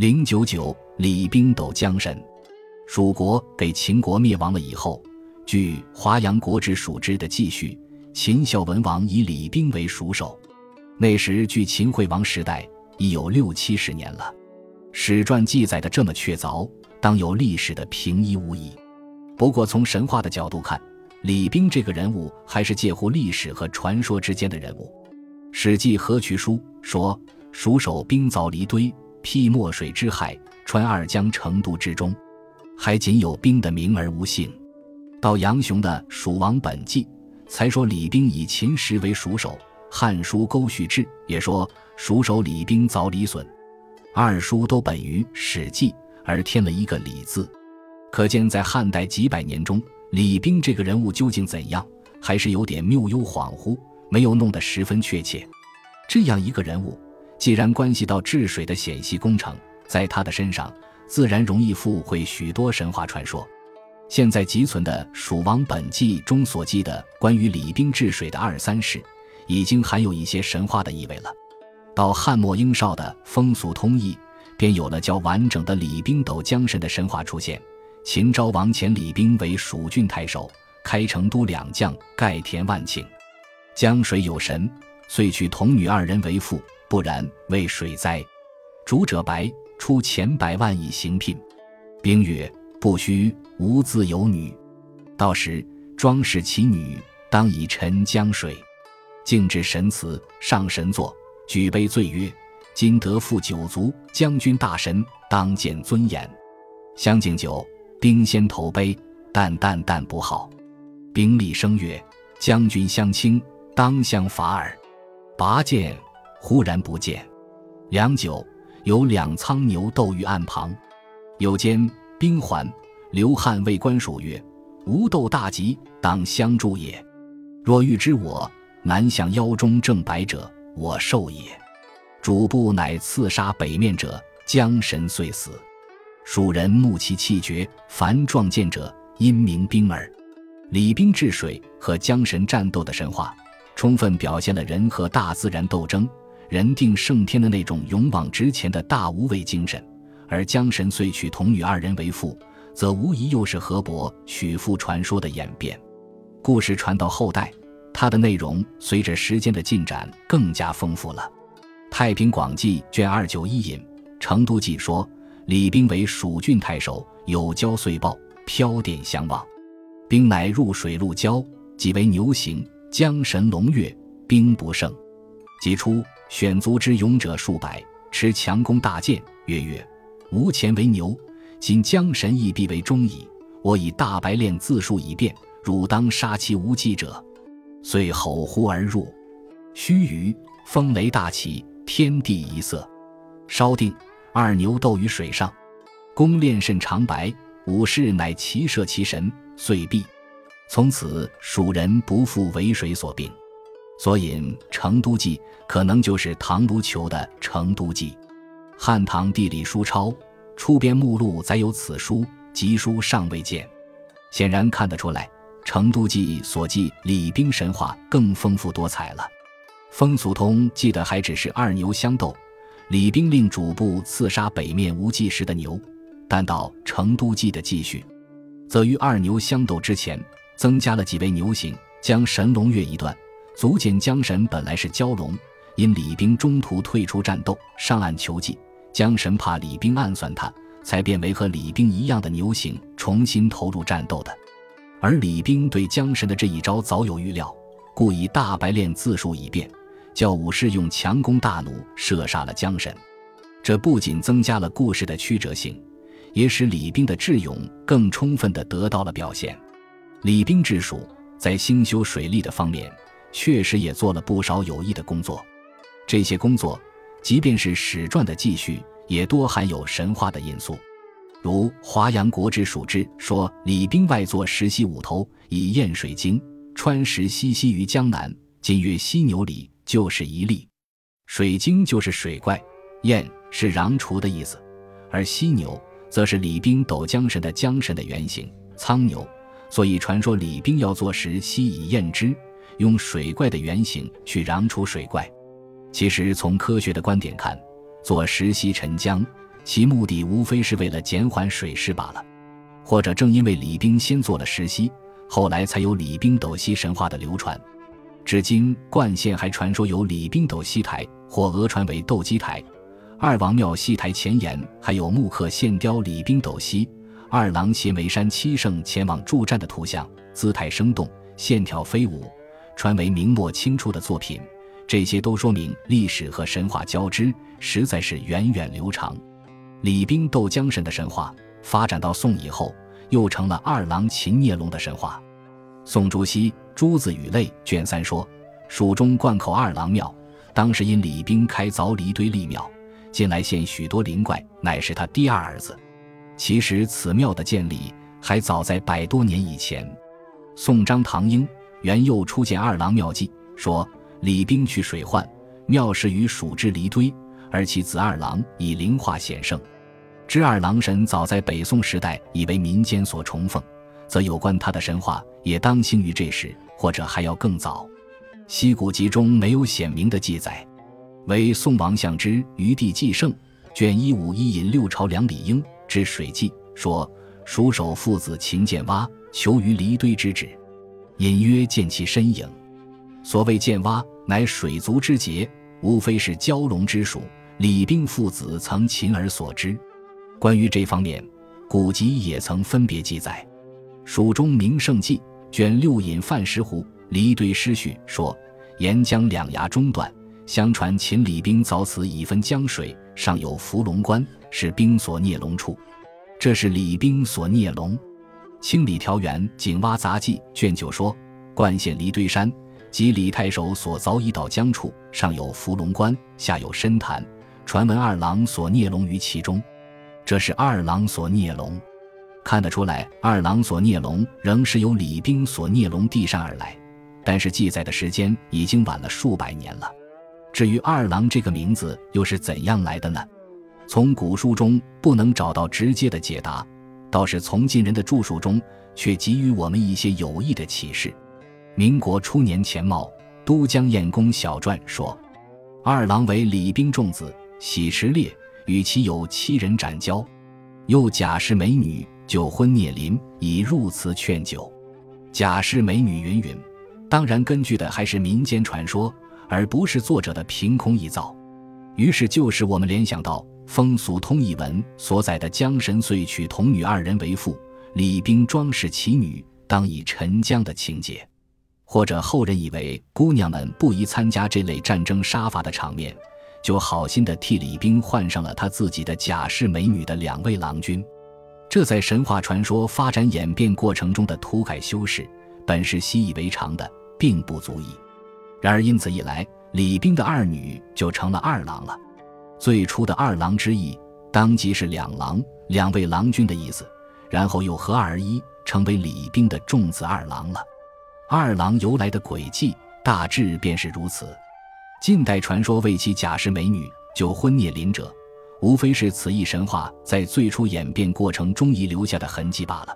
零九九李冰斗江神，蜀国被秦国灭亡了以后，据《华阳国志·蜀志》的记叙，秦孝文王以李冰为蜀首。那时距秦惠王时代已有六七十年了，史传记载的这么确凿，当有历史的平依无疑。不过从神话的角度看，李冰这个人物还是介乎历史和传说之间的人物。《史记·河渠书》说：“蜀守冰凿离堆，辟墨水之海，穿二江，成都之中，还仅有冰的名而无姓。”到杨雄的《蜀王本纪》才说李冰以秦时为蜀守。《汉书·沟绪志》也说：“蜀守李冰凿李损。”二书都本于《史记》，而添了一个“李”字，可见在汉代几百年中，李冰这个人物究竟怎样，还是有点谬幽恍惚，没有弄得十分确切。这样一个人物，既然关系到治水的险系工程，在他的身上，自然容易附会许多神话传说。现在集存的《蜀王本纪》中所记的关于李冰治水的二三事。已经含有一些神话的意味了。到汉末英少的《风俗通义》，便有了较完整的李冰斗江神的神话出现。秦昭王遣李冰为蜀郡太守，开成都两将，盖田万顷。江水有神，遂娶童女二人为妇，不然为水灾。主者白出钱百万以行聘。冰曰：“不须，吾自有女。到时装饰其女，当以沉江水。”敬至神祠，上神座，举杯醉曰：“今得复九族，将军大神，当见尊严。”相敬酒，兵先投杯，但淡淡不好。兵厉声曰：“将军相轻，当相伐耳。”拔剑，忽然不见。良久，有两仓牛斗于岸旁。有间兵还，刘汉谓官属曰：“吾斗大吉，当相助也。若欲知我。”南向腰中正白者，我受也。主簿乃刺杀北面者，江神遂死。蜀人目其气绝，凡撞见者，因名兵耳。李冰治水和江神战斗的神话，充分表现了人和大自然斗争、人定胜天的那种勇往直前的大无畏精神。而江神遂娶童女二人为妇，则无疑又是河伯娶妇传说的演变。故事传到后代。它的内容随着时间的进展更加丰富了，《太平广记》卷二九一引《成都记》说：“李冰为蜀郡太守，有交遂报，飘电相望。兵乃入水路交，即为牛行。江神龙跃，兵不胜。即出选卒之勇者数百，持强弓大箭，曰曰：吾前为牛，今江神亦必为忠矣。我以大白练自述以便，汝当杀其无忌者。”遂吼呼而入，须臾，风雷大起，天地一色。稍定，二牛斗于水上，弓练甚长白，武士乃骑射其神，遂毙。从此，蜀人不复为水所病。所引《成都记》，可能就是唐卢求的《成都记》。汉唐地理书钞出编目录载有此书，集书尚未见，显然看得出来。《成都记》所记李冰神话更丰富多彩了，《风俗通》记得还只是二牛相斗，李冰令主簿刺杀北面无忌时的牛，但到《成都记》的记叙，则于二牛相斗之前增加了几位牛形，将神龙跃一段，足见江神本来是蛟龙，因李冰中途退出战斗，上岸求计，江神怕李冰暗算他，才变为和李冰一样的牛形，重新投入战斗的。而李冰对江神的这一招早有预料，故以大白练自述以便，叫武士用强弓大弩射杀了江神。这不仅增加了故事的曲折性，也使李冰的智勇更充分地得到了表现。李冰治蜀在兴修水利的方面，确实也做了不少有益的工作。这些工作，即便是史传的记叙，也多含有神话的因素。如《华阳国志·蜀志》说：“李冰外作石溪五头，以验水经，穿石溪溪于江南，今曰犀牛里，就是一例。水经就是水怪，验是禳除的意思，而犀牛则是李冰斗江神的江神的原型苍牛，所以传说李冰要做石溪以验之，用水怪的原型去禳除水怪。其实从科学的观点看，做石溪沉江。”其目的无非是为了减缓水势罢了。或者正因为李冰先做了石溪，后来才有李冰斗溪神话的流传。至今，冠县还传说有李冰斗溪台，或讹传为斗鸡台。二王庙戏台前沿还有木刻线雕李冰斗溪，二郎携眉山七圣前往助战的图像，姿态生动，线条飞舞，传为明末清初的作品。这些都说明历史和神话交织，实在是源远流长。李冰斗江神的神话发展到宋以后，又成了二郎擒孽龙的神话。宋朱熹《朱子语类》卷三说，蜀中灌口二郎庙，当时因李冰开凿离堆立庙。近来现许多灵怪，乃是他第二儿子。其实此庙的建立还早在百多年以前。宋张唐英元佑初见二郎妙计，说李冰去水患，妙事于蜀之离堆，而其子二郎以灵化显圣。知二郎神早在北宋时代已为民间所崇奉，则有关他的神话也当兴于这时，或者还要更早。西古籍中没有显明的记载。为宋王相之《余地纪胜》卷一五一引六朝梁李英之水记说：蜀守父子秦建蛙求于离堆之址，隐约见其身影。所谓建蛙，乃水族之节，无非是蛟龙之属。李冰父子曾擒而所知。关于这方面，古籍也曾分别记载。《蜀中名胜记》卷六引范石湖离堆诗序说：沿江两崖中断。相传秦李冰凿此以分江水，上有伏龙关，是冰所孽龙处。这是李冰所孽龙。《清理条源井蛙杂记》卷九说，冠县离堆山即李太守所凿以导江处，上有伏龙关，下有深潭，传闻二郎所孽龙于其中。这是二郎所孽龙，看得出来，二郎所孽龙仍是由李冰所孽龙递上而来，但是记载的时间已经晚了数百年了。至于二郎这个名字又是怎样来的呢？从古书中不能找到直接的解答，倒是从近人的著述中却给予我们一些有益的启示。民国初年钱茂《都江堰公小传》说，二郎为李冰仲子，喜持猎，与其有七人斩交，又假释美女，酒昏聂林，以入祠劝酒。假释美女云云，当然根据的还是民间传说。而不是作者的凭空臆造，于是就使我们联想到《风俗通义文》所载的江神遂娶童女二人为妇，李冰装饰其女，当以沉江的情节；或者后人以为姑娘们不宜参加这类战争杀伐的场面，就好心的替李冰换上了他自己的假释美女的两位郎君。这在神话传说发展演变过程中的涂改修饰，本是习以为常的，并不足以。然而，因此一来，李冰的二女就成了二郎了。最初的二郎之意，当即是两郎、两位郎君的意思，然后又合二而一，成为李冰的重子二郎了。二郎由来的轨迹大致便是如此。近代传说为其假释美女，就婚孽邻者，无非是此一神话在最初演变过程中遗留下的痕迹罢了。